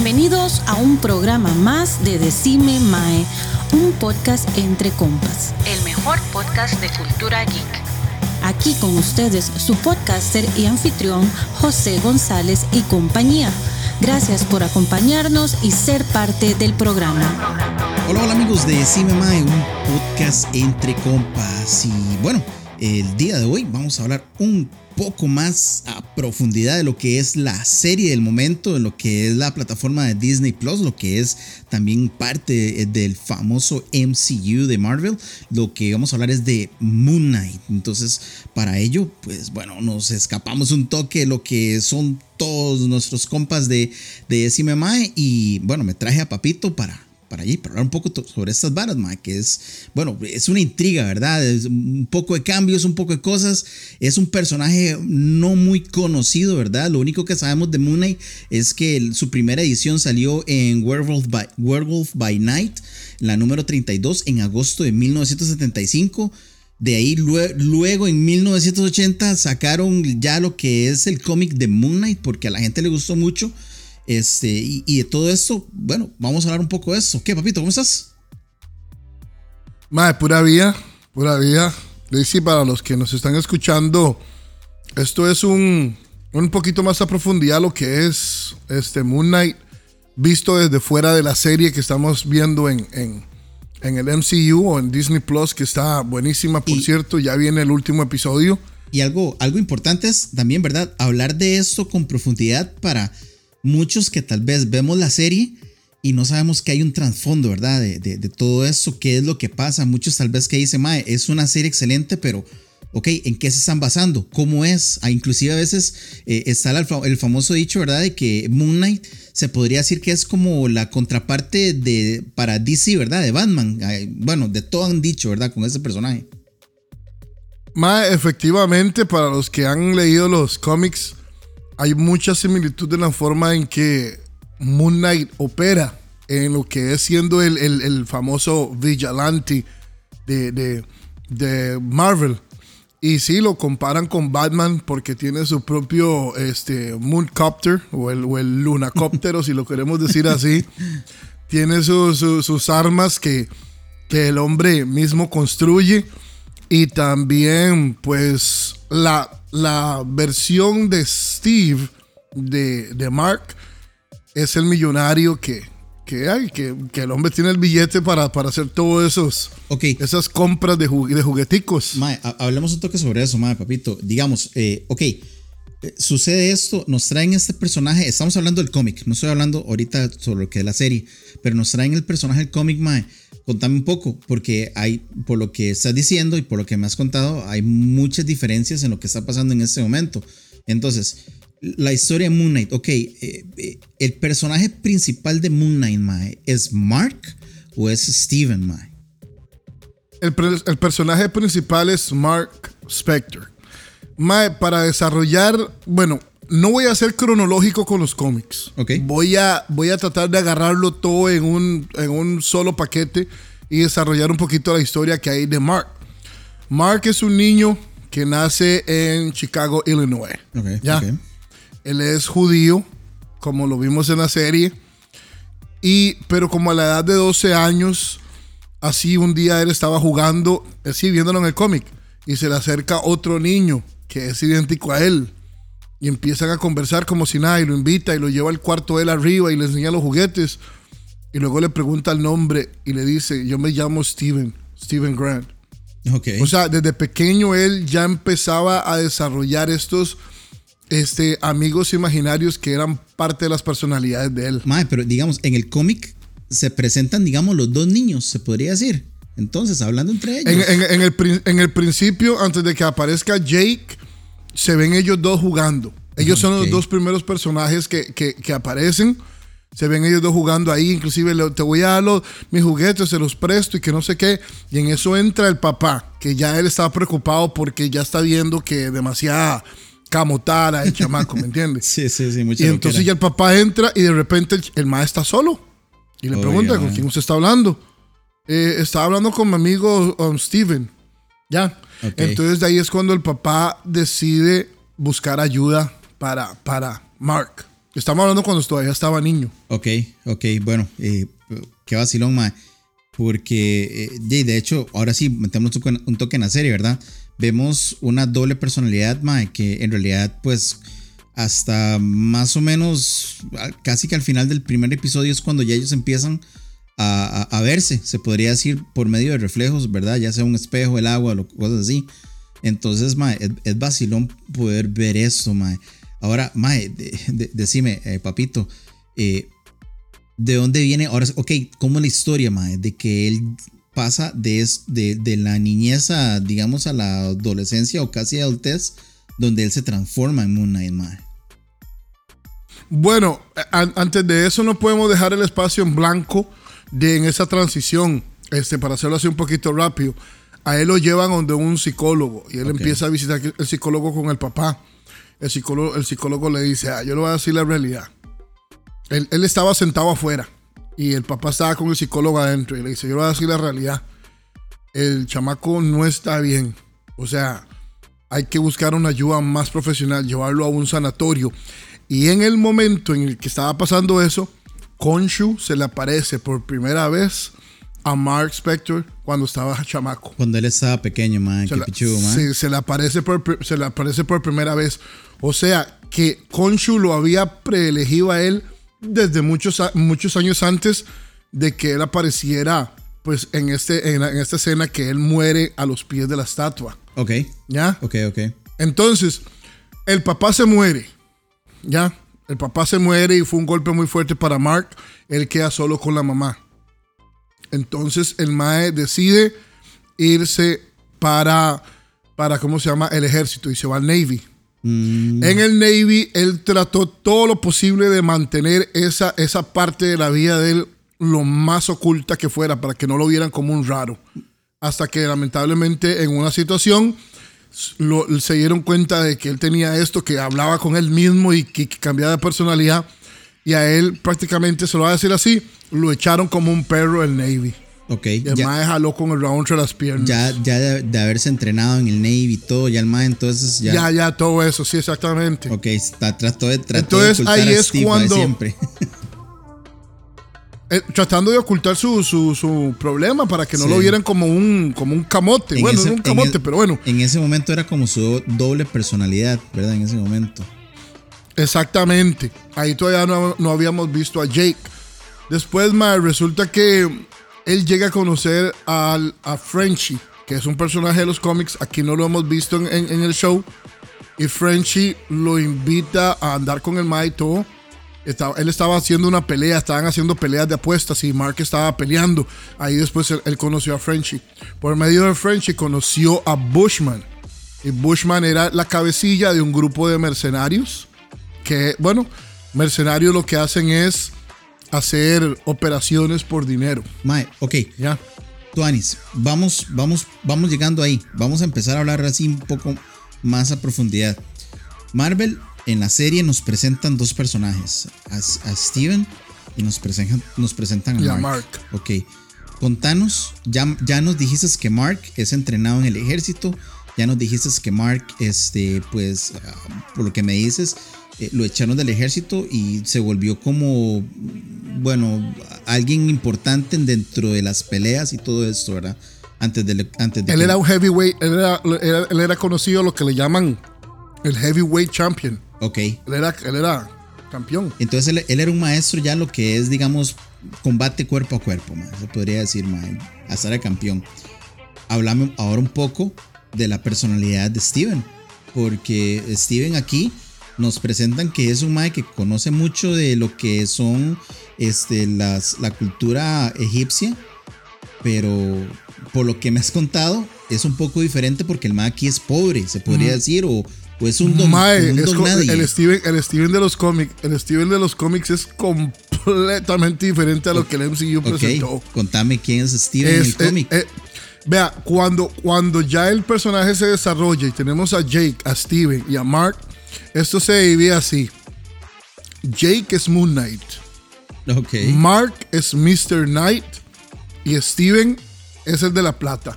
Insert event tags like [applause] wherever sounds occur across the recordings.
Bienvenidos a un programa más de Decime Mae, un podcast entre compas, el mejor podcast de cultura geek. Aquí con ustedes su podcaster y anfitrión José González y compañía. Gracias por acompañarnos y ser parte del programa. Hola, hola amigos de Decime Mae, un podcast entre compas. Y bueno, el día de hoy vamos a hablar un poco más a profundidad de lo que es la serie del momento, de lo que es la plataforma de Disney Plus, lo que es también parte del famoso MCU de Marvel. Lo que vamos a hablar es de Moon Knight. Entonces, para ello, pues bueno, nos escapamos un toque de lo que son todos nuestros compas de, de y bueno, me traje a Papito para para allí, para hablar un poco sobre estas varas, que es, bueno, es una intriga, ¿verdad? Es un poco de cambios, un poco de cosas. Es un personaje no muy conocido, ¿verdad? Lo único que sabemos de Moon Knight es que su primera edición salió en Werewolf by, Werewolf by Night, la número 32, en agosto de 1975. De ahí luego en 1980 sacaron ya lo que es el cómic de Moon Knight porque a la gente le gustó mucho. Este, y, de todo esto, bueno, vamos a hablar un poco de eso. ¿Qué, papito? ¿Cómo estás? Madre, pura vida, pura vida. Daisy, para los que nos están escuchando, esto es un, un poquito más a profundidad lo que es este Moon Knight, visto desde fuera de la serie que estamos viendo en, en, en el MCU o en Disney Plus, que está buenísima, por cierto. Ya viene el último episodio. Y algo, algo importante es también, ¿verdad? Hablar de esto con profundidad para muchos que tal vez vemos la serie y no sabemos que hay un trasfondo, ¿verdad? De, todo eso, qué es lo que pasa. Muchos tal vez que dicen, Mae, es una serie excelente, pero, ok, ¿en qué se están basando? ¿Cómo es? Ah, inclusive a veces eh, está el, famoso dicho, ¿verdad? De que Moon Knight se podría decir que es como la contraparte de, para DC, ¿verdad? De Batman. bueno, de todo han dicho, ¿verdad? Con ese personaje. Mae, efectivamente, para los que han leído los cómics, hay mucha similitud en la forma en que Moon Knight opera en lo que es siendo el, famoso vigilante de, de, Marvel. Y sí, lo comparan con Batman porque tiene su propio este, Mooncopter o el, o el [laughs] si lo queremos decir así. Tiene sus armas que, que el hombre mismo construye. Y también, pues, la, la versión de Steve, de, Mark, es el millonario que, que hay, que, el hombre tiene el billete para, para hacer todos esos, esas compras de, de jugueticos. Mae, hablemos un toque sobre eso, mae, papito. Digamos, eh, ok, eh, sucede esto, nos traen este personaje, estamos hablando del cómic, no estoy hablando ahorita sobre lo que es la serie, pero nos traen el personaje del cómic, mae contame un poco, porque hay, por lo que estás diciendo y por lo que me has contado, hay muchas diferencias en lo que está pasando en este momento. Entonces, la historia de Moon Knight, ok, eh, eh, el personaje principal de Moon Knight, Mae, ¿es Mark o es Steven, Mae? El, el, personaje principal es Mark Spector. Mae, para desarrollar, bueno, no voy a ser cronológico con los cómics. Okay. Voy, a, voy a tratar de agarrarlo todo en un, en un solo paquete y desarrollar un poquito la historia que hay de Mark. Mark es un niño que nace en Chicago, Illinois. ¿ya? Él es judío, como lo vimos en la serie. Y, pero como a la edad de 12 años, así un día él estaba jugando, así viéndolo en el cómic, y se le acerca otro niño que es idéntico a él y empiezan a conversar como si nada y lo invita y lo lleva al cuarto de él arriba y le enseña los juguetes y luego le pregunta el nombre y le dice, yo me llamo Steven, Steven Grant. Okay. O sea, desde pequeño él ya empezaba a desarrollar estos este, amigos imaginarios que eran parte de las personalidades de él. Mae, pero digamos, en el cómic se presentan, digamos, los dos niños, se podría decir. Entonces, hablando entre ellos. En, el, en el principio, antes de que aparezca Jake, se ven ellos dos jugando. Ellos son los dos primeros personajes que, que, aparecen. Se ven ellos dos jugando ahí. Inclusive te voy a dar los, mis juguetes, se los presto y que no sé qué. Y en eso entra el papá, que ya él está preocupado porque ya está viendo que demasiada camotara el chamaco, ¿me [laughs] entiendes? sí, sí, sí. y entonces ya el papá entra y de repente el, el está solo. Y le pregunta, ¿con quién usted está hablando? Eh, estaba hablando con mi amigo um, Steven. Ya. Entonces de ahí es cuando el papá decide buscar ayuda para, para Mark. Estamos hablando cuando todavía estaba niño. Ok, ok, bueno, eh, qué vacilón, mae. Porque, eh, de hecho, ahora sí, metemos un toque en la serie, ¿verdad? Vemos una doble personalidad, mae, que en realidad, pues, hasta más o menos, casi que al final del primer episodio es cuando ya ellos empiezan a, verse, se podría decir, por medio de reflejos, ¿verdad? Ya sea un espejo, el agua, lo, cosas así. Entonces, mae, es, vacilón poder ver eso, mae. Ahora, mae, decime, eh, papito, eh, ¿de dónde viene? Ahora, ok, ¿cómo es la historia, mae? De que él pasa de, de, la niñez a, digamos, a la adolescencia o casi adultez, donde él se transforma en Moon Knight, mae. Bueno, antes de eso no podemos dejar el espacio en blanco de en esa transición, este, para hacerlo así un poquito rápido. A él lo llevan donde un psicólogo y él empieza a visitar el psicólogo con el papá el psicólogo, el psicólogo le dice, ah, yo le voy a decir la realidad. Él, estaba sentado afuera y el papá estaba con el psicólogo adentro y le dice, yo le voy a decir la realidad. El chamaco no está bien. O sea, hay que buscar una ayuda más profesional, llevarlo a un sanatorio. Y en el momento en el que estaba pasando eso, Konshu se le aparece por primera vez a Mark Spector cuando estaba [laughs] chamaco. Cuando él estaba pequeño, man. Sí, se le, aparece por, se le aparece por primera vez. O sea, que Konshu lo había preelegido a él desde muchos, muchos años antes de que él apareciera pues en, este, en, esta escena que él muere a los pies de la estatua. Ok. ¿Ya? Ok, ok. Entonces, el papá se muere. ¿Ya? El papá se muere y fue un golpe muy fuerte para Mark. Él queda solo con la mamá. Entonces el Mae decide irse para, para, ¿cómo se llama? El ejército y se va al Navy. Mm. En el Navy, él trató todo lo posible de mantener esa, esa parte de la vida de él lo más oculta que fuera para que no lo vieran como un raro. Hasta que lamentablemente en una situación se dieron cuenta de que él tenía esto, que hablaba con él mismo y que, cambiaba de personalidad. Y a él prácticamente, se lo va a decir así, lo echaron como un perro el Navy. Ok. Y el mae jaló con el round entre las piernas. Ya, ya de, haberse entrenado en el Navy y todo, ya el mae entonces ya. Ya, ya, todo eso, sí, exactamente. Ok, está, trató de, entonces, ahí es cuando, siempre. [laughs] Eh, tratando de ocultar su, su, problema para que no lo vieran como un, como un camote. bueno, no un camote, pero bueno. En ese momento era como su doble personalidad, ¿verdad? En ese momento. Exactamente. Ahí todavía no, no habíamos visto a Jake. Después, más resulta que él llega a conocer al, a Frenchy, que es un personaje de los cómics. Aquí no lo hemos visto en, el show. Y Frenchy lo invita a andar con el Mae todo. Él estaba haciendo una pelea, estaban haciendo peleas de apuestas y Mark estaba peleando. Ahí después él, conoció a Frenchy. Por medio de Frenchy conoció a Bushman. Y Bushman era la cabecilla de un grupo de mercenarios. Que, bueno, mercenarios lo que hacen es hacer operaciones por dinero. Mae, ok. Ya. Tuanis, vamos, vamos, vamos llegando ahí. Vamos a empezar a hablar así un poco más a profundidad. Marvel en la serie nos presentan dos personajes, a, Steven y nos presentan, nos presentan a Mark. Ok. Contanos, ya, ya nos dijiste que Mark es entrenado en el ejército, ya nos dijiste que Mark, este, pues, ah, por lo que me dices, eh, lo echaron del ejército y se volvió como, bueno, alguien importante dentro de las peleas y todo esto, ¿verdad? Antes de, antes él era un heavyweight, él era, él era, conocido lo que le llaman el heavyweight champion. Ok. Él era, él era campeón. Entonces él, era un maestro ya lo que es, digamos, combate cuerpo a cuerpo, se podría decir, man, hasta era campeón. Hablamos ahora un poco de la personalidad de Steven, porque Steven aquí nos presentan que es un mae que conoce mucho de lo que son este, las, la cultura egipcia, pero por lo que me has contado, es un poco diferente porque el mae aquí es pobre, se podría decir, o, es un don, El Steven, el Steven de los cómics, el Steven de los cómics es completamente diferente a lo que el MCU presentó. Contame quién es Steven en el cómic. Eh, vea, cuando, cuando ya el personaje se desarrolla y tenemos a Jake, a Steven y a Mark, esto se divide así. Jake es Moon Knight. Okay. Mark es Mr. Knight. Y Steven es el de la plata.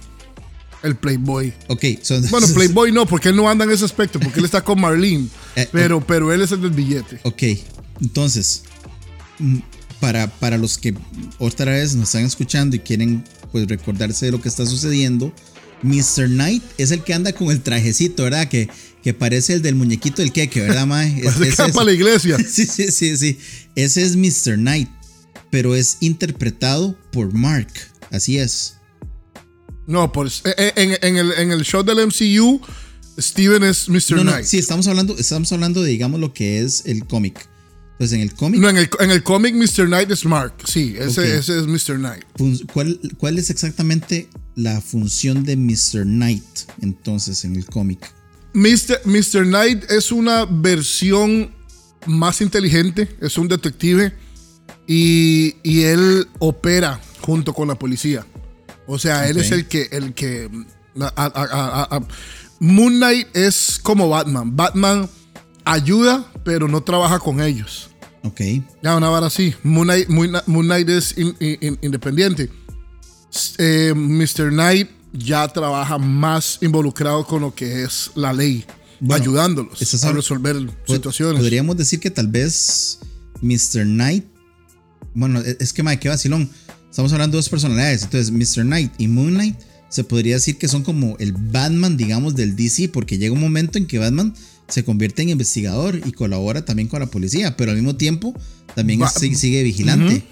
El Playboy. Ok. bueno, [laughs] Playboy no, porque él no anda en ese aspecto, porque él está con Marlene. [laughs] Eh, pero, pero él es el del billete. Ok. Entonces, mm, para, para los que otra vez nos están escuchando y quieren pues recordarse de lo que está sucediendo, Mr. Knight es el que anda con el trajecito, ¿verdad? Que, que parece el del muñequito del queque, ¿verdad, Mae? [laughs] Es, para la iglesia. Sí, sí, sí, sí. Ese es Mr. Knight, pero es interpretado por Mark. Así es. No, pues eh, en, en el, en el show del MCU, Steven es Mr. No, no, Knight. sí, estamos hablando, estamos hablando de, digamos, lo que es el cómic. Entonces, en el cómic, No, en el, en el cómic Mr. Knight es Mark. Sí, ese, ese es Mr. Knight. ¿cuál, ¿cuál es exactamente la función de Mr. Knight entonces en el cómic? Mr. Mr. Knight es una versión más inteligente, es un detective y, y él opera junto con la policía. O sea, él es el que... El que a- a- a- a- a- Moon Knight es como Batman. Batman ayuda, pero no trabaja con ellos. Ok. Ya, una vara así. Moon Knight, Moon es in- in- independiente. Eh, Mr. Knight ya trabaja más involucrado con lo que es la ley, Bueno, ayudándolos a resolver Pod- situaciones. Podríamos decir que tal vez Mr. Knight. Bueno, e- es que, madre, qué vacilón. Estamos hablando de dos personalidades. Entonces, Mr. Knight y Moon Knight se podría decir que son como el Batman, digamos, del DC, porque llega un momento en que Batman se convierte en investigador y colabora también con la policía, pero al mismo tiempo también Ba- sigue, sigue vigilante.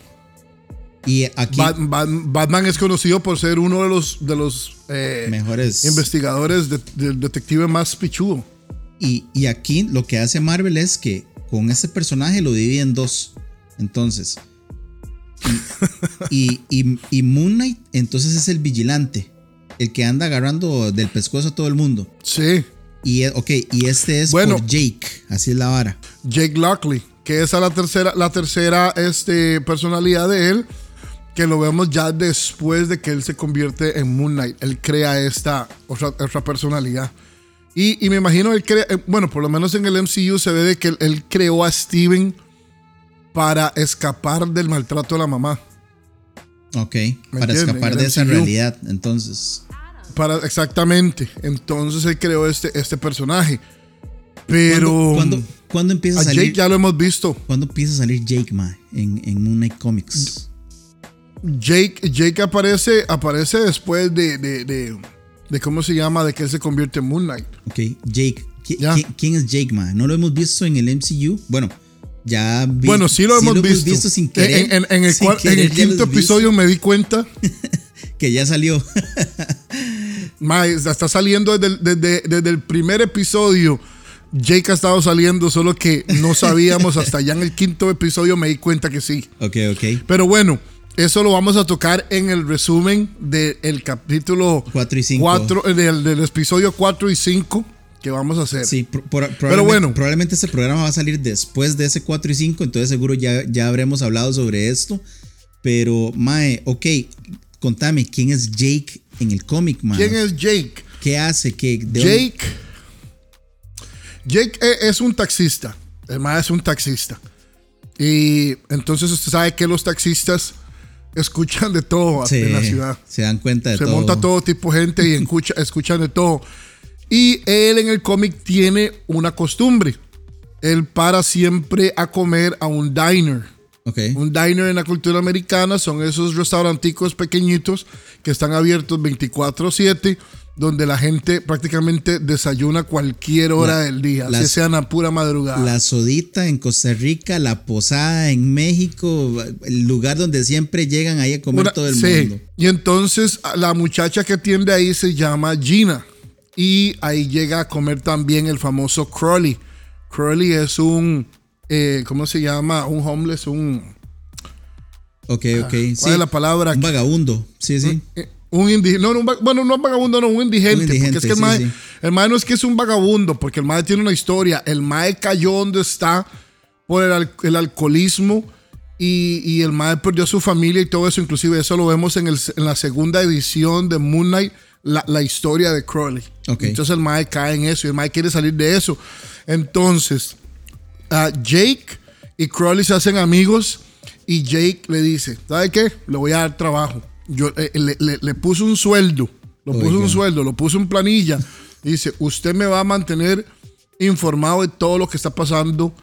Y aquí, Bat- Bat- Batman es conocido por ser uno de los, de los eh, mejores. investigadores de- del detective más pichudo. Y, y aquí lo que hace Marvel es que con ese personaje lo divide en dos. Entonces. Y, y, Moon Knight, entonces es el vigilante. El que anda agarrando del pescuezo a todo el mundo. Sí, Y, ok, y este es Bueno. por Jake. Así es la vara. Jake Lockley, que esa es la tercera, la tercera este, personalidad de él, que lo vemos ya después de que él se convierte en Moon Knight. Él crea esta otra, otra personalidad. Y, y me imagino, él crea, eh, bueno, por lo menos en el MCU se ve de que él, él creó a Steven para escapar del maltrato de la mamá. Ok. ¿Me Para escapar de esa realidad. Entonces. Para, exactamente. Entonces él creó este, este personaje. Pero ¿Cuándo, cuándo- cuándo empieza a a salir? Jake ya lo hemos visto. ¿Cuándo empieza a salir Jake, ma? En, en Moon Knight Comics. Jake, Jake aparece, aparece después de, de, de, de cómo se llama, de que él se convierte en Moon Knight. Ok, Jake. ¿Qui- Ya. qui- ¿Quién es Jake, ma? ¿No lo hemos visto en el MCU? Bueno, ya vi- bueno, sí lo hemos visto. sin querer. En, en- en el, cual- en querer el lo quinto visto, episodio me di cuenta. [laughs] Que ya salió. [laughs] mae, está saliendo desde el, desde- desde el primer episodio. Jake ha estado saliendo, solo que no sabíamos hasta ya en el quinto episodio me di cuenta que sí. ok, ok. Pero bueno, eso lo vamos a tocar en el resumen del capítulo 4 y 5. 4, del, del episodio 4 y 5 que vamos a hacer. Sí, probablemente, bueno. probablemente este programa va a salir después de ese 4 y 5, entonces seguro ya, ya habremos hablado sobre esto. Pero, Mae, ok, contame, ¿quién es Jake en el cómic, Mae? ¿Quién es Jake? ¿Qué hace? ¿Qué, dónde- Jake. Jake e- es un taxista. El más es un taxista. Y entonces usted sabe que los taxistas escuchan de todo Sí, en la ciudad. Se dan cuenta de Se todo. monta todo tipo de gente y escucha, escuchan de todo. Y él en el cómic tiene una costumbre. Él para siempre a comer a un diner. Ok. Un diner en la cultura americana son esos restauranticos pequeñitos que están abiertos 24/7, donde la gente prácticamente desayuna cualquier hora La- del día, así sea en la pura madrugada. La sodita en Costa Rica, la posada en México, el lugar donde siempre llegan ahí a comer Una- todo el sí. mundo. Y entonces la muchacha que atiende ahí se llama Gina. Y ahí llega a comer también el famoso Crowley. Crowley es un, eh, ¿cómo se llama? Un homeless, un... Ok, ok. ¿Cuál sí. es la palabra? Un vagabundo. Sí, sí. Eh, Un indigente, no, un bueno, no un vagabundo, no, un indigente. Un indigente, porque es que el sí, mae, sí. el mae no es que es un vagabundo, porque el mae tiene una historia. El mae cayó donde está por el, el alcoholismo y, y el mae perdió a su familia y todo eso. Inclusive eso lo vemos en, el- en la segunda edición de Moon Knight, la, la historia de Crowley. Ok. Entonces el mae cae en eso y el mae quiere salir de eso. Entonces, ah, Jake y Crowley se hacen amigos y Jake le dice, ¿sabe qué? Le voy a dar trabajo. Yo eh, le, le- le puso un sueldo, lo Oiga. un sueldo, lo puso en planilla. Y dice, usted me va a mantener informado de todo lo que está pasando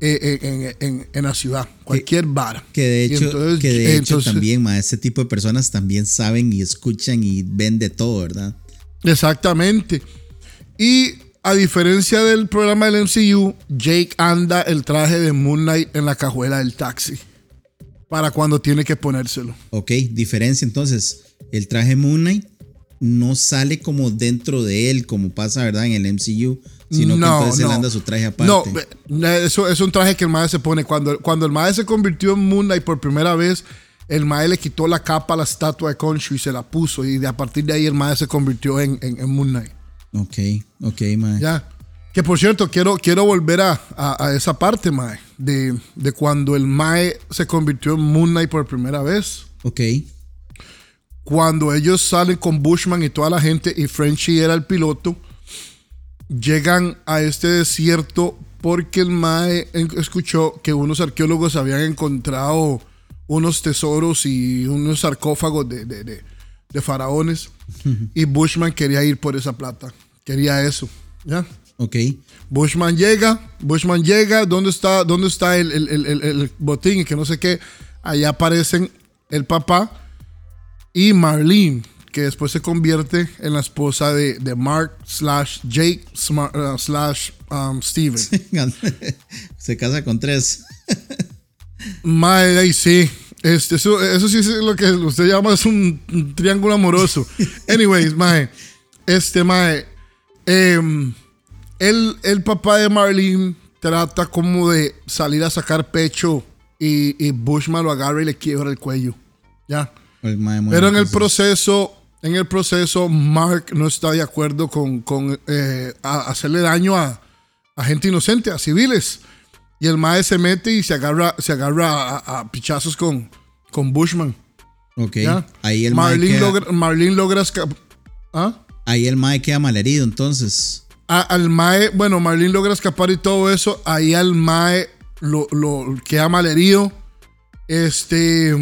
eh, en, en, la ciudad, cualquier bar. Que de hecho, que de hecho también, ma, este tipo de personas también saben y escuchan y ven de todo, ¿verdad? Exactamente. Y a diferencia del programa del MCU, Jake anda el traje de Moon Knight en la cajuela del taxi. Para cuando tiene que ponérselo. Ok, diferencia entonces. El traje Moon Knight no sale como dentro de él, como pasa, ¿verdad? En el MCU. Sino que entonces él anda su traje aparte. No, eso es un traje que el Mae se pone. Cuando, cuando el Mae se convirtió en Moon Knight por primera vez, el Mae le quitó la capa a la estatua de Khonshu y se la puso. Y de, a partir de ahí el Mae se convirtió en, en, Moon Knight. Ok, ok, Mae. Ya. Que por cierto, quiero, quiero volver a, a, esa parte, Mae, de, de, cuando el Mae se convirtió en Moon Knight por primera vez. Ok. Cuando ellos salen con Bushman y toda la gente, y Frenchy era el piloto, llegan a este desierto porque el Mae escuchó que unos arqueólogos habían encontrado unos tesoros y unos sarcófagos de, de, de, faraones. y Bushman quería ir por esa plata. Quería eso. ¿Ya? Ok. Bushman llega, Bushman llega, ¿dónde está, dónde está el, el, el, el botín y que no sé qué? Allá aparecen el papá y Marlene, que después se convierte en la esposa de, de Mark slash Jake uh, slash um, Steven. se casa con tres. Mae, sí. Este, eso, eso sí es lo que usted llama es un, triángulo amoroso. Anyways, Mae. Este, Mae. Em, el, papá de Marlene trata como de salir a sacar pecho y, y Bushman lo agarra y le quiebra el cuello. Ya. Pero en el proceso, en el proceso, Mark no está de acuerdo con, eh, hacerle daño a, gente inocente, a civiles. Y el Mae se mete y se agarra, se agarra a, pichazos con, con Bushman. Ok. Ahí el Marlene, logra, Marlene logra escapar. ¿Ah? Ahí el Mae queda malherido, entonces. al Mae, bueno, Marlene logra escapar y todo eso. Ahí al Mae lo, lo queda malherido. Este.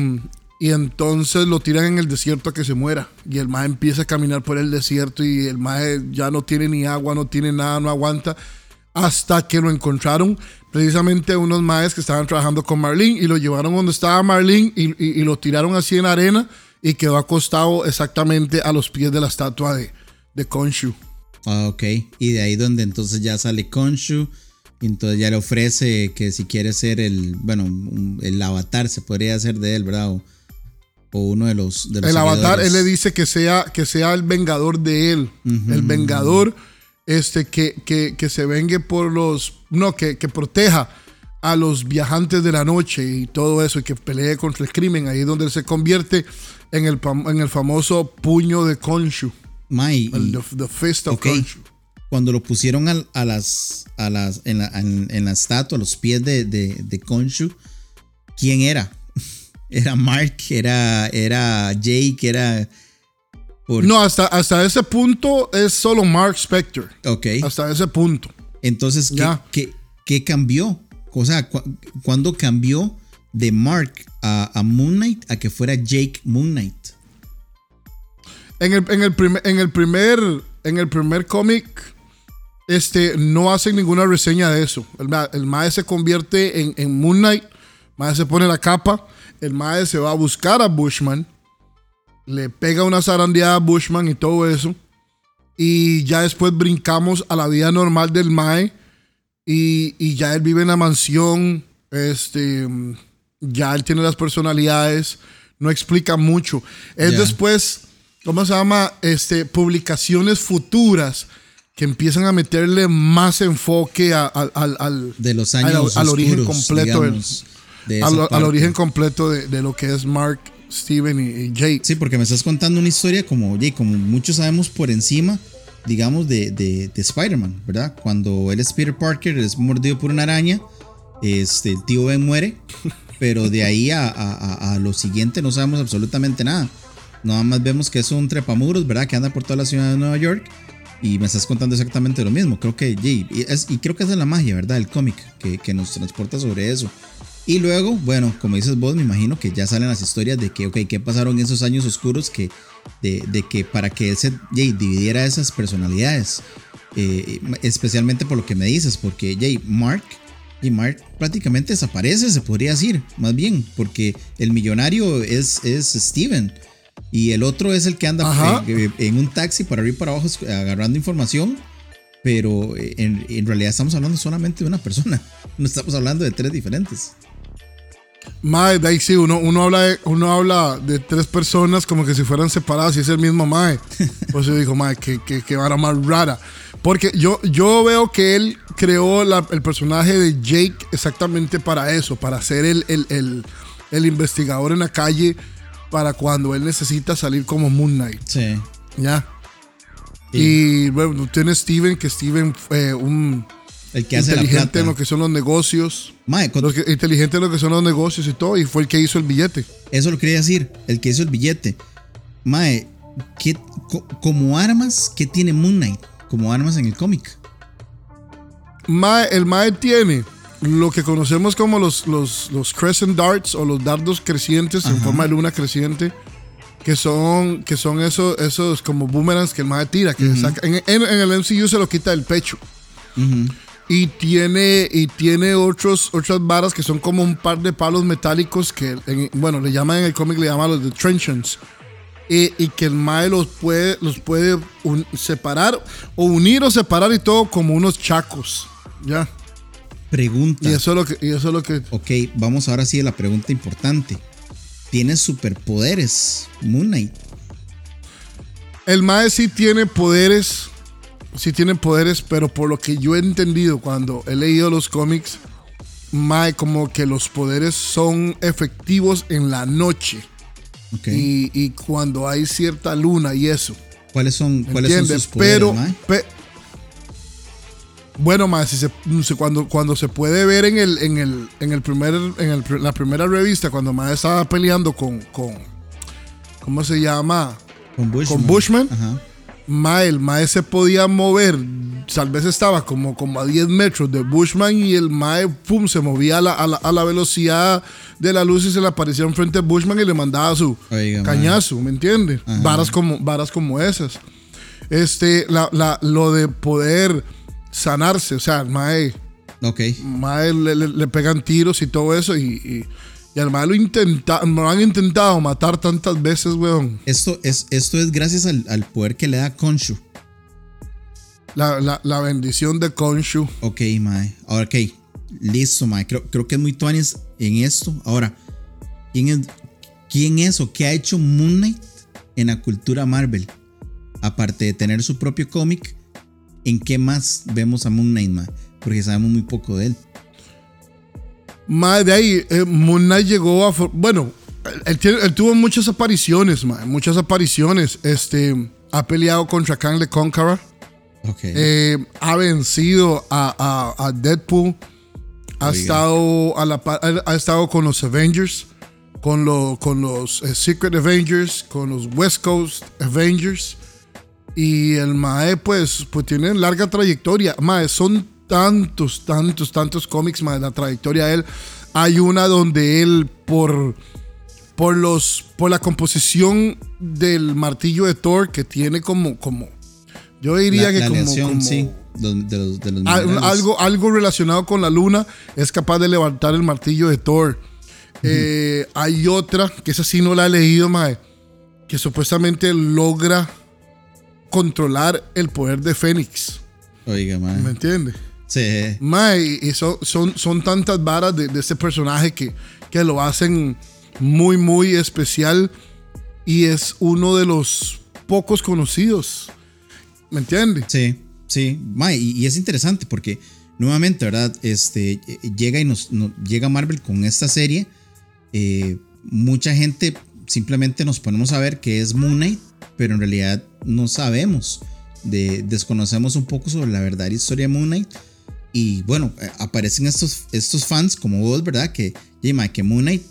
Y entonces lo tiran en el desierto a que se muera. Y el mae empieza a caminar por el desierto y el mae ya no tiene ni agua, no tiene nada, no aguanta. Hasta que lo encontraron precisamente unos maes que estaban trabajando con Marlene y lo llevaron donde estaba Marlene y, lo tiraron así en arena y quedó acostado exactamente a los pies de la estatua de, de Konshu. Ah, ok. Y de ahí donde entonces ya sale Konshu. Y entonces ya le ofrece que si quiere ser el, bueno, el avatar se podría hacer de él, ¿verdad? Uno de los, de el avatar él le dice que sea que sea el vengador de él. El vengador este que, que, se vengue por los no que, que, proteja a los viajantes de la noche y todo eso y que pelee contra el crimen. Ahí donde él se convierte en el, en el famoso puño de Konshu el, the, Fist of Konshu cuando lo pusieron a, las, a las en, la, en, la estatua a los pies de, de, de Konshu quién era era Mark, era, era Jake, era... No, hasta, hasta ese punto es solo Mark Spector. Ok. Hasta ese punto. Entonces, ¿qué, qué, cambió? O sea, ¿cuándo cambió de Mark a, Moon Knight a que fuera Jake Moon Knight? En el, en el, primer, en el primer, en el primer cómic, este, no hacen ninguna reseña de eso. El, el se convierte en, en Moon Knight, Mae se pone la capa el Mae se va a buscar a Bushman, le pega una zarandeada a Bushman y todo eso. Y ya después brincamos a la vida normal del Mae. Y, ya él vive en la mansión. Este, ya él tiene las personalidades. No explica mucho. Es después, ¿cómo se llama? Este, publicaciones futuras que empiezan a meterle más enfoque al, de los años al, origen completo al, origen completo de, lo que es Mark, Steven y, Jake. Sí, porque me estás contando una historia como, como muchos sabemos por encima, digamos, de, de, Spider-Man, ¿verdad? Cuando él es Peter Parker, es mordido por una araña, este, el tío Ben muere, [laughs] pero de ahí a, a, lo siguiente no sabemos absolutamente nada. Nada más vemos que es un trepamuros, ¿verdad? Que anda por toda la ciudad de Nueva York. Y me estás contando exactamente lo mismo. Creo que, Jay, y, es, y creo que esa es la magia, ¿verdad? El cómic que, que nos transporta sobre eso. Y luego, bueno, como dices vos, me imagino que ya salen las historias de que, ok, ¿qué pasaron esos años oscuros que, de, de que para que él se Jay, dividiera esas personalidades? Eh, especialmente por lo que me dices, porque Jay, Mark Y Mark prácticamente desaparece, se podría decir, más bien, porque el millonario es, es Steven. Y el otro es el que anda en, en, un taxi para arriba y para abajo agarrando información. Pero en, en realidad estamos hablando solamente de una persona. [laughs] No estamos hablando de tres diferentes. Mae, de ahí sí, uno, uno, habla de, uno habla de tres personas como que si fueran separadas y es el mismo Mae. Por eso digo, Mae, que, que, que vara más rara. Porque yo, yo veo que él creó el personaje de Jake exactamente para eso, para ser el, el, el, el, investigador en la calle para cuando él necesita salir como Moon Knight. Sí. Ya. Y bueno, tiene Steven, que Steven fue un el que hace inteligente en lo que son los negocios. inteligente en lo que son los negocios y todo. Y fue el que hizo el billete. Eso lo quería decir. El que hizo el billete. Mae, ¿qué, como armas, ¿qué tiene Moon Knight? Como armas en el cómic. Mae, el Mae tiene lo que conocemos como los, los, los crescent darts o los dardos crecientes en forma de luna creciente. Que son, que son esos, esos como boomerangs que el Mae tira. Que en, el MCU se lo quita del pecho. Y tiene, y tiene otros, otras varas que son como un par de palos metálicos que, bueno, le llaman en el cómic, le llaman los de trenchants. Y, que el Mae los puede, los puede separar o unir o separar y todo como unos chacos. Ya. Pregunta. Y eso es lo que. Y eso es lo que ok, vamos ahora sí a la pregunta importante. ¿Tiene superpoderes Moon Knight? El Mae sí tiene poderes sí tienen poderes, pero por lo que yo he entendido cuando he leído los cómics, Mae, como que los poderes son efectivos en la noche. Y, cuando hay cierta luna y eso. ¿Cuáles son, ¿cuáles son sus poderes, Pero, bueno, más si se, cuando, cuando se puede ver en el, en el, en el primer, en la primera revista, cuando Mae estaba peleando con, con ¿cómo se llama? Con Bushman. Con Bushman. Mae, el Mae se podía mover, tal vez estaba como, como a 10 metros de Bushman y el Mae pum, se movía a la, a, la, velocidad de la luz y se le aparecía enfrente a Bushman y le mandaba su cañazo, ¿me entiendes? Varas como, varas como esas. Este, la, lo de poder sanarse, o sea, el Mae, okay. mae le, pegan tiros y todo eso y y además lo, intenta, lo han intentado matar tantas veces, weón. Esto es, esto es gracias al, poder que le da Konshu. La, la, bendición de Konshu. Ok, mae. Ahora, ok. Listo, mae. Creo, creo que es muy tuanes en esto. Ahora, ¿quién es, ¿quién es o qué ha hecho Moon Knight en la cultura Marvel? Aparte de tener su propio cómic, ¿en qué más vemos a Moon Knight, mae? Porque sabemos muy poco de él. Más de ahí, eh, Moon Knight llegó a. Bueno, él, tuvo muchas apariciones, muchas apariciones. Este, ha peleado contra Kang the Conqueror. Eh, ha vencido a, Deadpool. Ha estado, a la, ha estado con los Avengers, con, lo, con los eh, Secret Avengers, con los West Coast Avengers. Y el Mae, pues, pues tiene larga trayectoria. Mae, son tantos, tantos, tantos cómics más de la trayectoria de él. Hay una donde él, por, por, los, por la composición del martillo de Thor, que tiene como, como yo diría que como, sí, algo, algo relacionado con la luna, es capaz de levantar el martillo de Thor. Eh, hay otra, que esa sí no la he leído, mae, que supuestamente logra controlar el poder de Fénix. Oiga, mae. ¿Me entiendes? Sí. y son, son, tantas varas de, este personaje que, que lo hacen muy, muy especial y es uno de los pocos conocidos. ¿Me entiendes? Sí, sí. y, es interesante porque nuevamente, ¿verdad? Este, llega y nos, llega Marvel con esta serie. Eh, mucha gente simplemente nos ponemos a ver que es Moon Knight, pero en realidad no sabemos. De, desconocemos un poco sobre la verdadera historia de Moon Knight y bueno, eh, aparecen estos, estos fans como vos, ¿verdad? Que, que Moon Knight,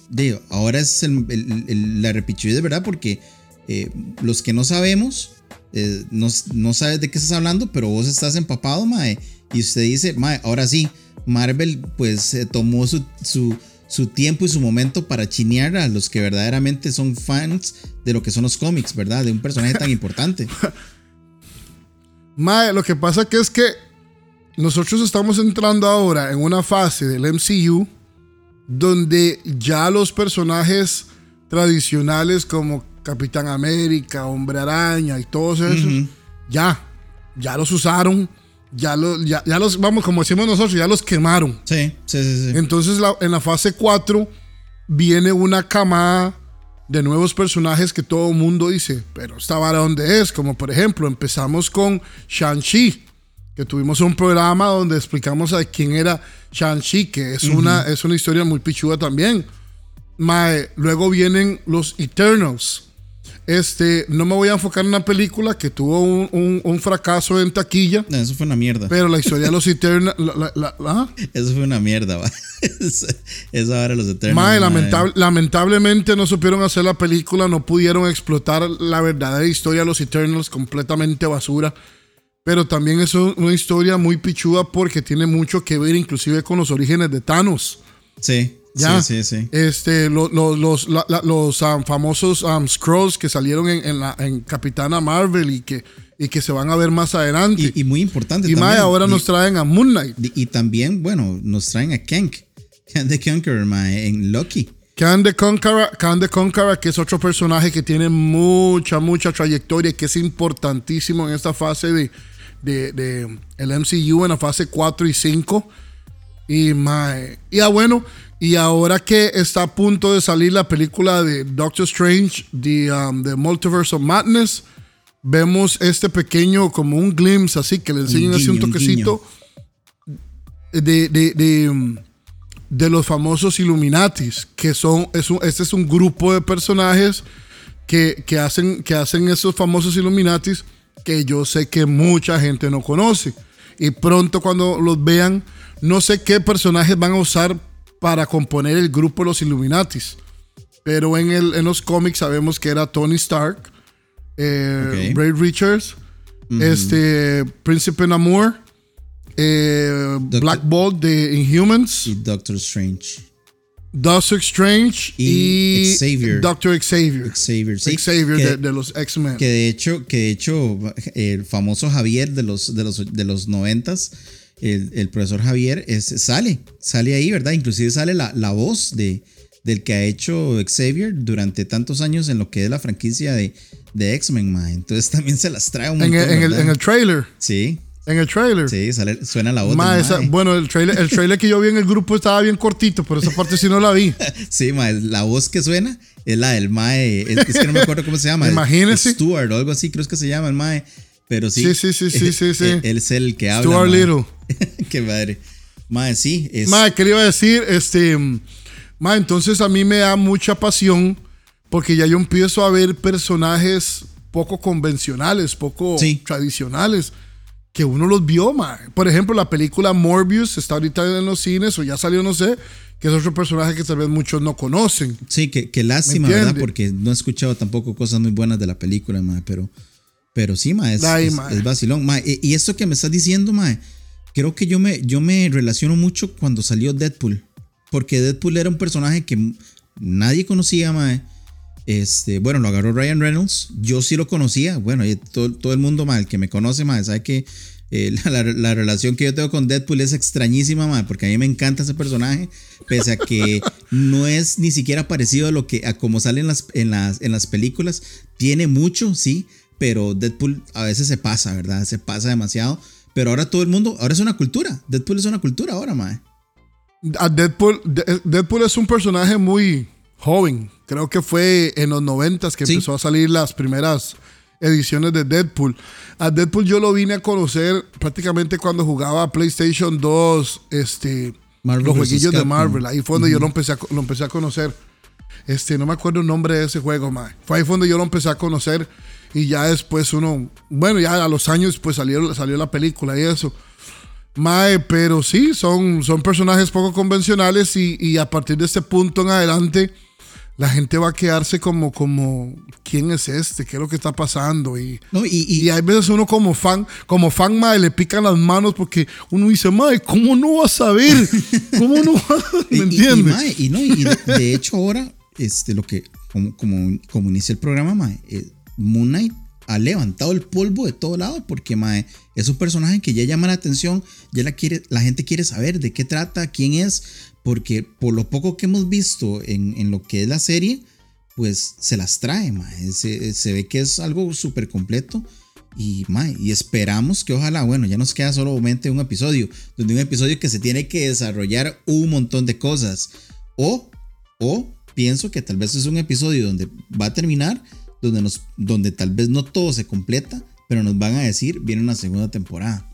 ahora es el, la repichudez, ¿verdad? Porque eh, los que no sabemos, eh, no, no, sabes de qué estás hablando, pero vos estás empapado, mae. Y usted dice, mae, ahora sí, Marvel pues tomó su, su, su, tiempo y su momento para chinear a los que verdaderamente son fans de lo que son los cómics, ¿verdad? De un personaje tan [laughs] importante. Mae, lo que pasa que es que nosotros estamos entrando ahora en una fase del MCU donde ya los personajes tradicionales como Capitán América, Hombre Araña y todos esos, ya, ya los usaron, ya, ya, los, vamos, como decimos nosotros, ya los quemaron. Sí, sí, sí. sí. Entonces en la fase 4 viene una camada de nuevos personajes que todo el mundo dice, pero esta vara dónde es, como por ejemplo empezamos con Shang-Chi, que tuvimos un programa donde explicamos a quién era Shang-Chi, que es, una, es una historia muy pichuda también. luego vienen los Eternals. Este, no me voy a enfocar en una película que tuvo un, fracaso en taquilla. eso fue una mierda. Pero la historia de los Eternals. ¿ah? Eso fue una mierda, va. [laughs] Esa de los Eternals. lamentablemente no supieron hacer la película, no pudieron explotar la verdadera historia de los Eternals, completamente basura. Pero también es una historia muy pichuda porque tiene mucho que ver inclusive con los orígenes de Thanos. Sí. ¿Ya? Sí, sí, sí. Este, los, los, los um, famosos um, Scrolls que salieron en, la, en Capitana Marvel y que, y que se van a ver más adelante. Y, muy importante. Y más ahora nos traen a Moon Knight. Y, también, bueno, nos traen a Kank. Kang the Conqueror, en Loki. Kang the Conqueror, Kang the Conqueror, que es otro personaje que tiene mucha, mucha trayectoria y que es importantísimo en esta fase de, de, el MCU en la fase 4 y 5. Y, mae, y ah, bueno, y ahora que está a punto de salir la película de Doctor Strange, The, um, The Multiverse of Madness, vemos este pequeño, como un glimpse así, que le enseñan así un toquecito de, de, um, de, los famosos Illuminatis, que son, es este es un grupo de personajes que, que, hacen, que hacen esos famosos Illuminatis que yo sé que mucha gente no conoce. Y pronto cuando los vean, no sé qué personajes van a usar para componer el grupo Los Illuminatis. Pero en, el, en los cómics sabemos que era Tony Stark, eh, Ray Richards, este, Príncipe Namor, eh, Black Bolt de Inhumans. Y Doctor Strange. Doctor Strange y, Xavier. Doctor Xavier. Xavier, sí. Xavier de, los X-Men. Que de hecho, que de hecho, el famoso Javier de los, de los, de los noventas, el, profesor Javier, es, sale, sale ahí, ¿verdad? Inclusive sale la, la voz de, del que ha hecho Xavier durante tantos años en lo que es la franquicia de, de X-Men, Entonces [laughs] también se las trae un montón, en, el, en el trailer. Sí. En el trailer. Sí, suena la voz. bueno, el trailer, el trailer que yo vi en el grupo estaba bien cortito, pero esa parte sí no la vi. [laughs] sí, ma, la voz que suena es la del Mae. Es, que no me acuerdo cómo se llama. Imagínese. Stuart o algo así, creo que se llama el Mae. Pero sí. Sí, sí, sí, sí, sí. Él, es el que habla. Stuart Little. [laughs] Qué madre. Mae, sí. Es... Mae, ¿qué le iba a decir? Este. Mae, entonces a mí me da mucha pasión porque ya yo empiezo a ver personajes poco convencionales, poco tradicionales que uno los vio, ma. Por ejemplo, la película Morbius está ahorita en los cines o ya salió, no sé, que es otro personaje que tal vez muchos no conocen. Sí, que, lástima, ¿verdad? Porque no he escuchado tampoco cosas muy buenas de la película, ma, pero, pero sí, ma, es, es, vacilón. Ma, y, esto que me estás diciendo, ma, creo que yo me, yo me relaciono mucho cuando salió Deadpool. Porque Deadpool era un personaje que nadie conocía, ma. Este, bueno, lo agarró Ryan Reynolds. Yo sí lo conocía. Bueno, todo, el mundo, mal que me conoce, más sabe que eh, [laughs] la, relación que yo tengo con Deadpool es extrañísima, porque a mí me encanta ese personaje, pese a que [laughs] no es ni siquiera parecido a lo que a como sale en las, en las, en las películas. Tiene mucho, sí, pero Deadpool a veces se pasa, ¿verdad? Se pasa demasiado. Pero ahora todo el mundo, ahora es una cultura. Deadpool es una cultura ahora, mae. Deadpool, Deadpool es un personaje muy joven. Creo que fue en los noventas que empezó a salir las primeras ediciones de Deadpool. A Deadpool yo lo vine a conocer prácticamente cuando jugaba PlayStation 2, este, los jueguillos de Marvel. Ahí fue donde yo lo empecé, a, lo empecé a conocer. Este, no me acuerdo el nombre de ese juego, más. Fue ahí fue donde yo lo empecé a conocer. Y ya después uno, bueno, ya a los años pues salió, salió la película y eso. Mae, pero sí, son, son personajes poco convencionales y, y, a partir de este punto en adelante la gente va a quedarse como, como, ¿quién es este? ¿Qué es lo que está pasando? Y, y, hay veces uno como fan, como fan, mae, le pican las manos porque uno dice, mae, ¿cómo no va a saber? [laughs] ¿Cómo no va a ¿Me entiendes? Y, no, y de hecho ahora, este, lo que, como, como, inicia el programa, mae, eh, Moon Knight ha levantado el polvo de todo lado porque mae, es un personaje que ya llama la atención, ya la, quiere, la gente quiere saber de qué trata, quién es, porque por lo poco que hemos visto en, lo que es la serie, pues se las trae, mae. Se, se ve que es algo súper completo. Y, mae, y esperamos que ojalá, bueno, ya nos queda solamente un episodio, donde un episodio que se tiene que desarrollar un montón de cosas. O, o pienso que tal vez es un episodio donde va a terminar, donde, donde tal vez no todo se completa, pero nos van a decir, viene una segunda temporada.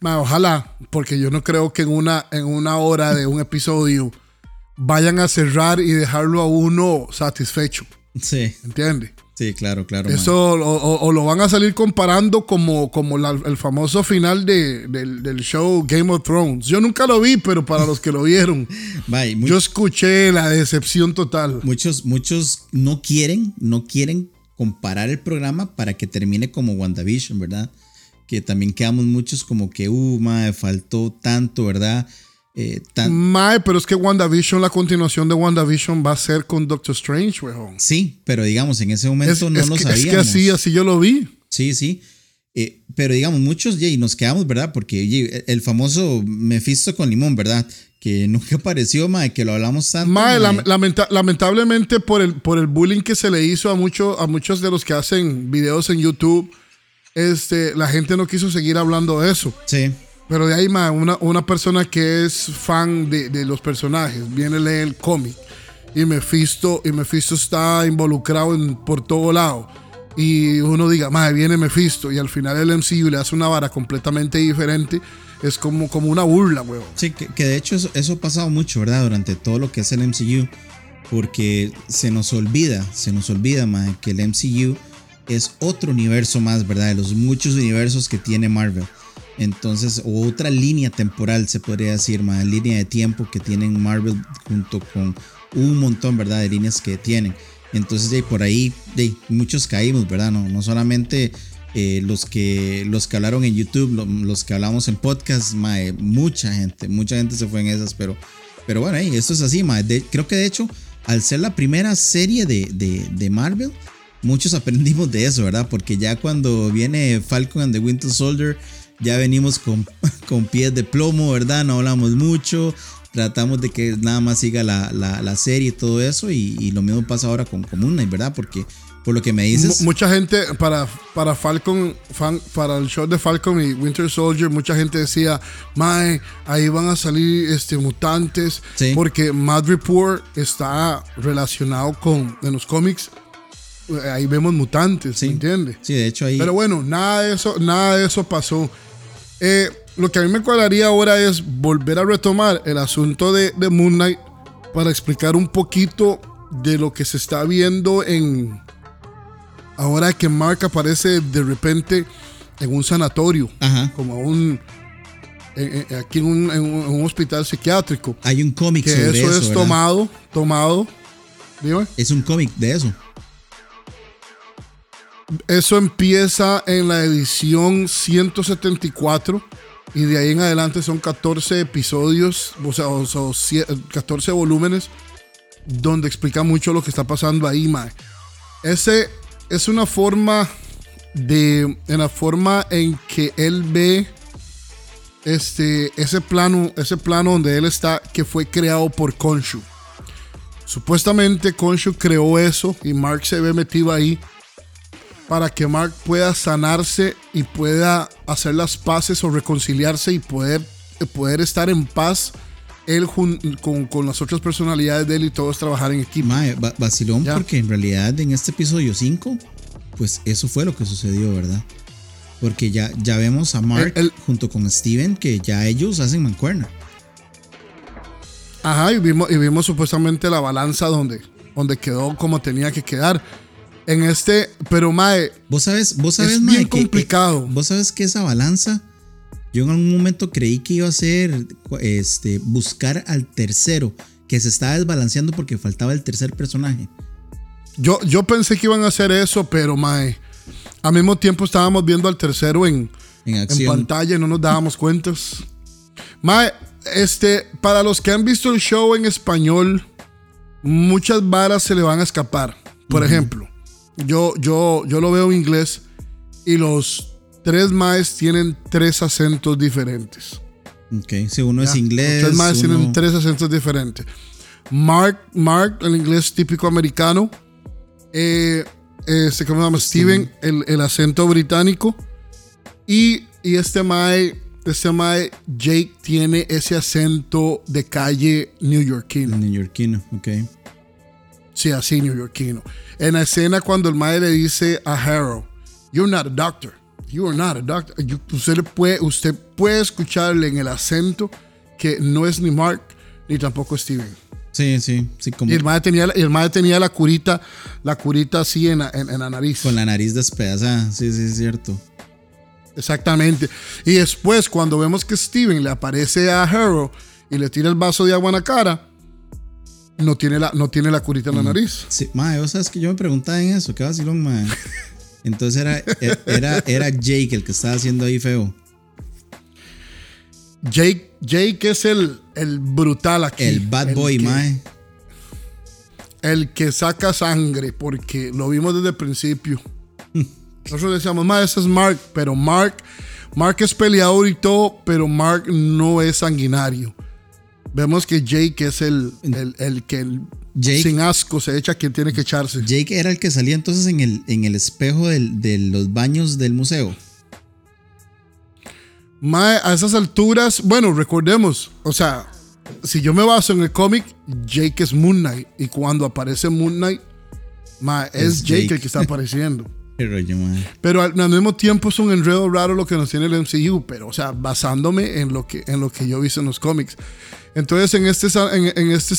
Ma, ojalá, porque yo no creo que en una, en una hora de un episodio vayan a cerrar y dejarlo a uno satisfecho. Sí. ¿Entiendes? Sí, claro, claro. Eso o, o, o, lo van a salir comparando como, como la, el famoso final de, del, del, show Game of Thrones. Yo nunca lo vi, pero para los que lo vieron, [laughs] Bye, muy, yo escuché la decepción total. Muchos, muchos no quieren, no quieren comparar el programa para que termine como WandaVision, ¿verdad? Que también quedamos muchos como que, uh, madre, faltó tanto, ¿verdad? Eh, tan... Mae, pero es que WandaVision, la continuación de WandaVision va a ser con Doctor Strange, weón. Sí, pero digamos, en ese momento es, no es lo que, sabíamos. Es que así, así yo lo vi. Sí, sí. Eh, pero digamos, muchos, y nos quedamos, ¿verdad? Porque oye, el famoso Mephisto con limón, ¿verdad? Que [laughs] nunca apareció, mae, que lo hablamos tanto. Mae, mae. Lamenta lamentablemente por el, por el bullying que se le hizo a, mucho, a muchos de los que hacen videos en YouTube, este, la gente no quiso seguir hablando de eso. Sí. Pero de ahí, ma, una, una persona que es fan de, de los personajes, viene a leer el cómic. Y Mephisto, y Mephisto está involucrado en, por todo lado. Y uno diga, madre, viene Mephisto. Y al final el MCU le hace una vara completamente diferente. Es como, como una burla, weón. Sí, que, que de hecho eso, eso, ha pasado mucho, ¿verdad? Durante todo lo que es el MCU. Porque se nos olvida, se nos olvida, madre, que el MCU es otro universo más, ¿verdad? De los muchos universos que tiene Marvel. Entonces, o otra línea temporal, se podría decir, más línea de tiempo que tienen Marvel junto con un montón, ¿verdad? De líneas que tienen. Entonces, de por ahí, de muchos caímos, ¿verdad? No, no solamente eh, los, que, los que hablaron en YouTube, lo, los que hablamos en podcast, mucha gente, mucha gente se fue en esas, pero, pero bueno, esto es así, mae. De, creo que de hecho, al ser la primera serie de, de, de Marvel, muchos aprendimos de eso, ¿verdad? Porque ya cuando viene Falcon and the Winter Soldier, ya venimos con, [laughs] con pies de plomo, ¿verdad? No hablamos mucho, tratamos de que nada más siga la, la, la serie y todo eso, y, y, lo mismo pasa ahora con, Knight, ¿verdad? Porque por lo que me dices... Mucha gente, para, para Falcon, fan, para el show de Falcon y Winter Soldier, mucha gente decía, Mae, ahí van a salir este, mutantes, Sí. porque Mad Report está relacionado con, en los cómics, ahí vemos mutantes, Sí. ¿me entiendes? Sí, de hecho ahí... Pero bueno, nada de eso, nada de eso pasó. Eh, lo que a mí me cuadraría ahora es volver a retomar el asunto de, de, Moon Knight para explicar un poquito de lo que se está viendo en. Ahora que Mark aparece de repente en un sanatorio, Ajá. como un. en- en- aquí en un, en un- hospital psiquiátrico. Hay un cómic Que sobre eso, eso. es ¿verdad? tomado, tomado. Dime. Es un cómic de eso. Eso empieza en la edición 174 y de ahí en adelante son 14 episodios, o sea, o, o cie- 14 volúmenes donde explica mucho lo que está pasando ahí, mae. Ese es una forma de, en la forma en que él ve este, ese plano, ese plano donde él está, que fue creado por Konshu. Supuestamente Konshu creó eso y Mark se ve metido ahí para que Mark pueda sanarse y pueda hacer las paces o reconciliarse y poder, poder estar en paz él con, con las otras personalidades de él y todos trabajar en equipo. Mae, va- vacilón, Ya. porque en realidad en este episodio 5, pues eso fue lo que sucedió, ¿verdad? Porque ya, ya vemos a Mark El- el- junto con Steven que ya ellos hacen mancuerna. Ajá, y vimos, y vimos supuestamente la balanza donde, donde quedó como tenía que quedar. En este, pero Mae, Vos sabes, vos sabes, Es mae, bien que- complicado. eh, vos sabes que esa balanza, yo en algún momento creí que iba a ser este, buscar al tercero, que se estaba desbalanceando porque faltaba el tercer personaje. yo, yo pensé que iban a hacer eso, pero Mae, al mismo tiempo estábamos viendo al tercero en, En pantalla y no nos dábamos cuentas. [laughs] Mae, este, para los que han visto el show en español, muchas varas se le van a escapar. Por ejemplo, yo, yo, yo lo veo en inglés y los tres maes tienen tres acentos diferentes. Ok, si uno es inglés. Los tres maes uno- tienen tres acentos diferentes. Mark, Mark, el inglés típico americano. Eh, este, ¿cómo se llama? Steven, el, el acento británico. Y, y este mae, este mae, Jake, tiene ese acento de calle neoyorquino. Neoyorquino, ok. Sí, así neoyorquino. En la escena cuando el mae le dice a Harold, You're not a doctor. You are not a doctor. Usted, puede, usted puede escucharle en el acento que no es ni Mark ni tampoco Steven. Sí, sí, sí, como Y el mae tenía, el mae tenía la curita, la curita así en la, en- en la nariz. con la nariz despedazada. Sí, sí, es cierto. Exactamente. Y después, cuando vemos que Steven le aparece a Harold y le tira el vaso de agua en la cara, no tiene la, no tiene la curita en la nariz. Sí, mae, vos sabes que yo me preguntaba en eso, qué vacilón, mae. Entonces era, era, era Jake el que estaba haciendo ahí feo. Jake, Jake es el, el brutal aquí. El bad boy, que, mae. El que saca sangre, porque lo vimos desde el principio. Nosotros decíamos, ma, ese es Mark, pero Mark, Mark es peleador y todo, pero Mark no es sanguinario. Vemos que Jake es el, el, el que el- Jake- sin asco se echa quien tiene que echarse. Jake era el que salía entonces en el, en el espejo del- de los baños del museo. Mae, a esas alturas, bueno, recordemos, o sea, si yo me baso en el cómic, Jake es Moon Knight. Y cuando aparece Moon Knight, mae, es, Es Jake, Jake. el que está apareciendo. [laughs] Pero al, al mismo tiempo es un enredo raro lo que nos tiene el MCU, pero o sea, basándome en lo que, en lo que yo he visto en los cómics. Entonces, en este, en, este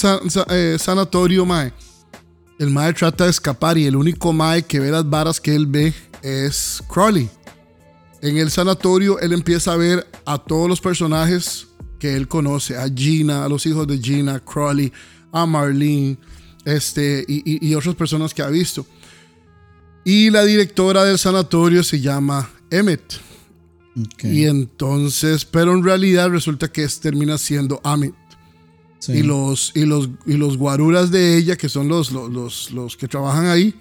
eh, sanatorio, mae, el mae trata de escapar y el único mae que ve las varas que él ve es Crowley. En el sanatorio, él empieza a ver a todos los personajes que él conoce, a Gina, a los hijos de Gina, Crowley, a Marlene, este, y, y- y otras personas que ha visto. Y la directora del sanatorio se llama Emmett. Y entonces, pero en realidad resulta que es, termina siendo Amit. sí. Y, los, y, los, y los guaruras de ella, que son los, los, los, que trabajan ahí,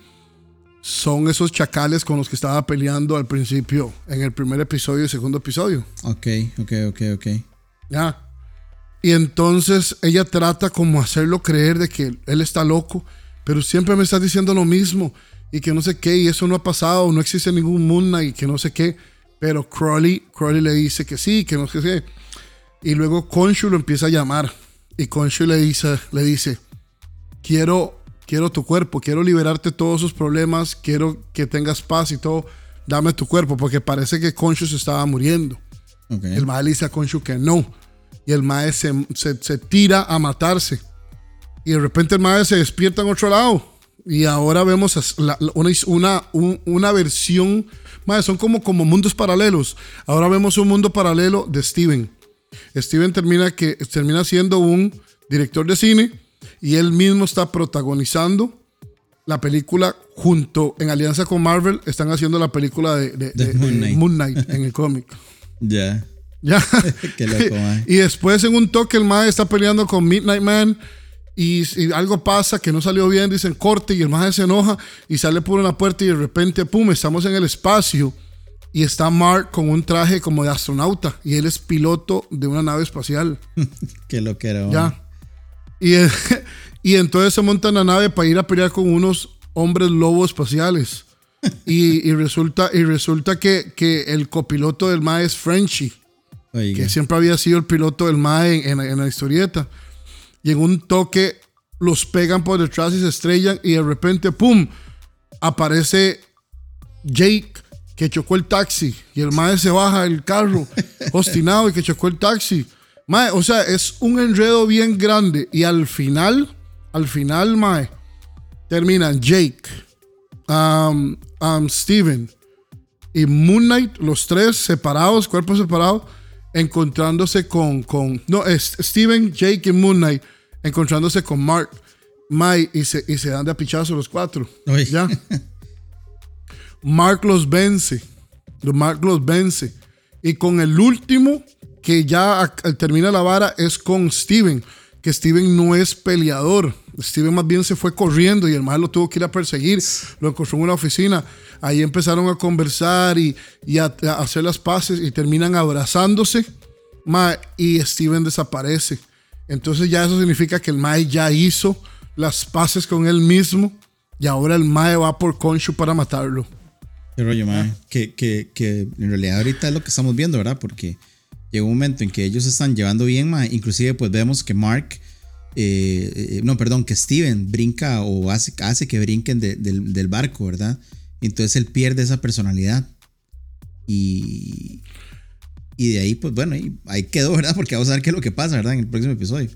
son esos chacales con los que estaba peleando al principio, en el primer episodio y segundo episodio. Ok, ok, ok, ok. ¿Ya? Y entonces ella trata como hacerlo creer de que él está loco, pero siempre me está diciendo lo mismo y que no sé qué, y eso no ha pasado, no existe ningún Moon y que no sé qué. Pero Crowley, Crowley le dice que sí, que no sé qué. Y luego Khonshu lo empieza a llamar y Khonshu le dice, le dice, quiero, quiero tu cuerpo, quiero liberarte de todos sus problemas, quiero que tengas paz y todo, dame tu cuerpo, porque parece que Khonshu se estaba muriendo. Ok. El mae le dice a Khonshu que no. Y el mae se, se- se tira a matarse. Y de repente el mae se despierta en otro lado. Y ahora vemos la- una, una, un- una versión. Mae, son como, como mundos paralelos. Ahora vemos un mundo paralelo de Steven. Steven termina, que, termina siendo un director de cine. Y él mismo está protagonizando la película junto, en alianza con Marvel, están haciendo la película de, de- Moon de Knight. Moon Knight en el cómic. [laughs] Ya. Ya. [laughs] Qué loco, [laughs] y después en un toque el mae está peleando con Midnight Man y, y algo pasa que no salió bien, dicen corte y el mae se enoja y sale por una puerta y de repente, pum, estamos en el espacio y está Mark con un traje como de astronauta y él es piloto de una nave espacial. [laughs] Qué lo que era. Ya. Y, [laughs] y entonces se monta en la nave para ir a pelear con unos hombres lobos espaciales. [laughs] Y, y resulta, y resulta que, que el copiloto del mae es Frenchy Oiga. que siempre había sido el piloto del MAE en, en- en la historieta. Y en un toque los pegan por detrás y se estrellan y de repente, ¡pum! Aparece Jake que chocó el taxi y el MAE se baja del carro [laughs] obstinado y que chocó el taxi. Mae, o sea, es un enredo bien grande y al final, al final, Mae, terminan Jake, um, um, Steven, y Moon Knight, los tres separados, cuerpos separados, encontrándose con, con no, es Steven, Jake y Moon Knight, encontrándose con Mark, Mike, y se, y se dan de a pichazo los cuatro. Uy. Ya. [laughs] Mark los vence. Mark los vence. Y con el último, que ya ac- termina la vara, es con Steven, que Steven no es peleador. Steven más bien se fue corriendo y el mal lo tuvo que ir a perseguir. Lo encontró en una oficina. Ahí empezaron a conversar y, a, hacer las paces y terminan abrazándose. y Steven desaparece. Entonces ya eso significa que el Mae ya hizo las paces con él mismo y ahora el Mae va por Conchu para matarlo. Qué rollo, Mae. Que, que, que en realidad ahorita es lo que estamos viendo, ¿verdad? Porque llega un momento en que ellos están llevando bien, Mae. Inclusive pues vemos que Mark eh, eh, no, perdón, que Steven brinca o hace, hace que brinquen del, barco, ¿verdad? Entonces él pierde esa personalidad. Y, y de ahí, pues bueno, ahí, quedó, ¿verdad? Porque vamos a ver qué es lo que pasa, ¿verdad? En el próximo episodio.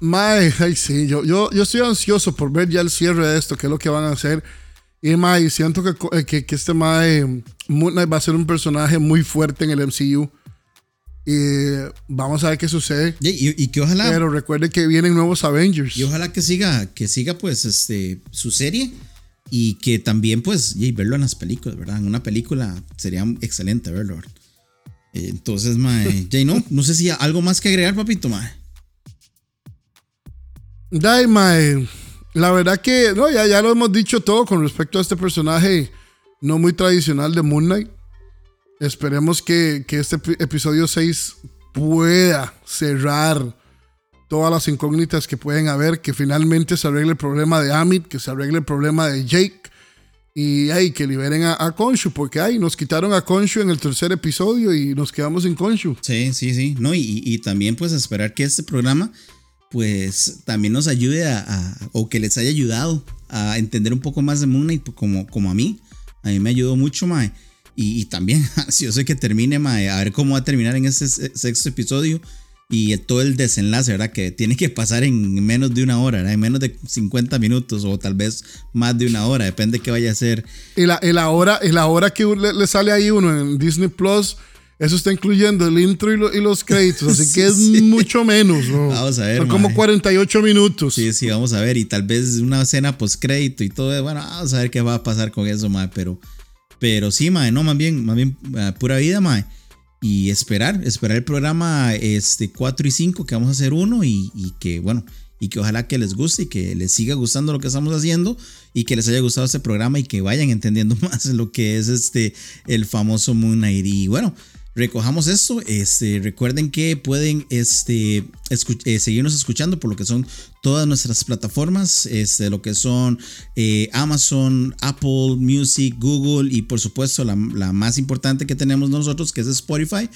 Mae, ay, sí, yo, yo, yo estoy ansioso por ver ya el cierre de esto, qué es lo que van a hacer. Y Mae, siento que, eh, que, que este Mae Moon va a ser un personaje muy fuerte en el MCU. Y vamos a ver qué sucede. Y, que ojalá. Pero recuerde que vienen nuevos Avengers. Y ojalá que siga, que siga pues este, su serie. Y que también pues verlo en las películas, ¿verdad? En una película sería excelente verlo. Entonces, mae, [laughs] Jay, no, no sé si hay algo más que agregar, papito, mae. Dai, mae. La verdad que, no, ya, ya lo hemos dicho todo con respecto a este personaje no muy tradicional de Moon Knight. Esperemos que, este episodio 6 pueda cerrar todas las incógnitas que pueden haber, que finalmente se arregle el problema de Amit, que se arregle el problema de Jake y ay, que liberen a, a Konshu, porque ay, nos quitaron a Konshu en el tercer episodio y nos quedamos sin Konshu. Sí, sí, sí. No, y, también pues esperar que este programa pues también nos ayude a, o que les haya ayudado a entender un poco más de Moon Knight como, como a mí. A mí me ayudó mucho, Mae. Y, también [laughs] sé que termine, mae, a ver cómo va a terminar en este sexto episodio y todo el desenlace, ¿verdad? Que tiene que pasar en menos de una hora, ¿verdad? En menos de 50 minutos o tal vez más de una hora, depende de qué vaya a ser. Y la, la, hora, y la hora que le, sale ahí uno en Disney Plus, eso está incluyendo el intro y, los créditos, así [laughs] que es mucho menos, ¿no? Vamos a ver. Son como 48 minutos. Sí, sí, vamos a ver. Y tal vez una escena post crédito y todo. Bueno, vamos a ver qué va a pasar con eso, mae, pero. Pero sí, mae, no, más bien, más bien, ah, pura vida, mae. Y esperar, esperar el programa este, 4 y 5, que vamos a hacer uno y, que, bueno, y que ojalá que les guste y que les siga gustando lo que estamos haciendo y que les haya gustado este programa y que vayan entendiendo [laughs] más lo que es este, el famoso Moon Knight. Y bueno, recojamos esto. Este, recuerden que pueden este, eh, seguirnos escuchando por lo que son todas nuestras plataformas, este, lo que son eh, Amazon, Apple Music, Google y por supuesto la, más importante que tenemos nosotros que es Spotify.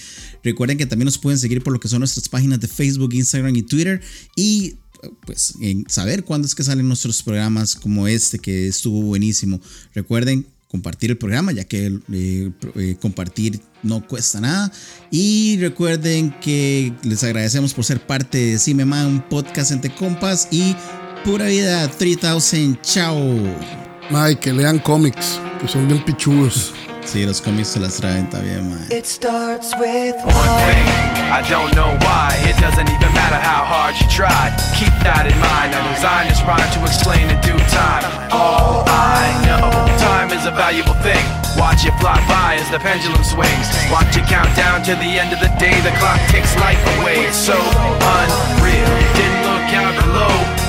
Recuerden que también nos pueden seguir por lo que son nuestras páginas de Facebook, Instagram y Twitter y pues en saber cuándo es que salen nuestros programas como este que estuvo buenísimo. Recuerden compartir el programa, ya que eh, eh, compartir no cuesta nada. Y recuerden que les agradecemos por ser parte de Cimema, un podcast entre compas y pura vida 3000. Chao. Mike, que lean cómics, que son bien pichudos. Sí, los cómics se las traen también, man. It starts with one thing. I don't know why. It doesn't even matter how hard you try. Keep that in mind. I designed this rhyme to explain in due time. All I know, time is a valuable thing. Watch it fly by as the pendulum swings. Watch it count down to the end of the day. The clock takes life away. It's so unreal. Didn't look out below.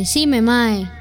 Decime, Mae.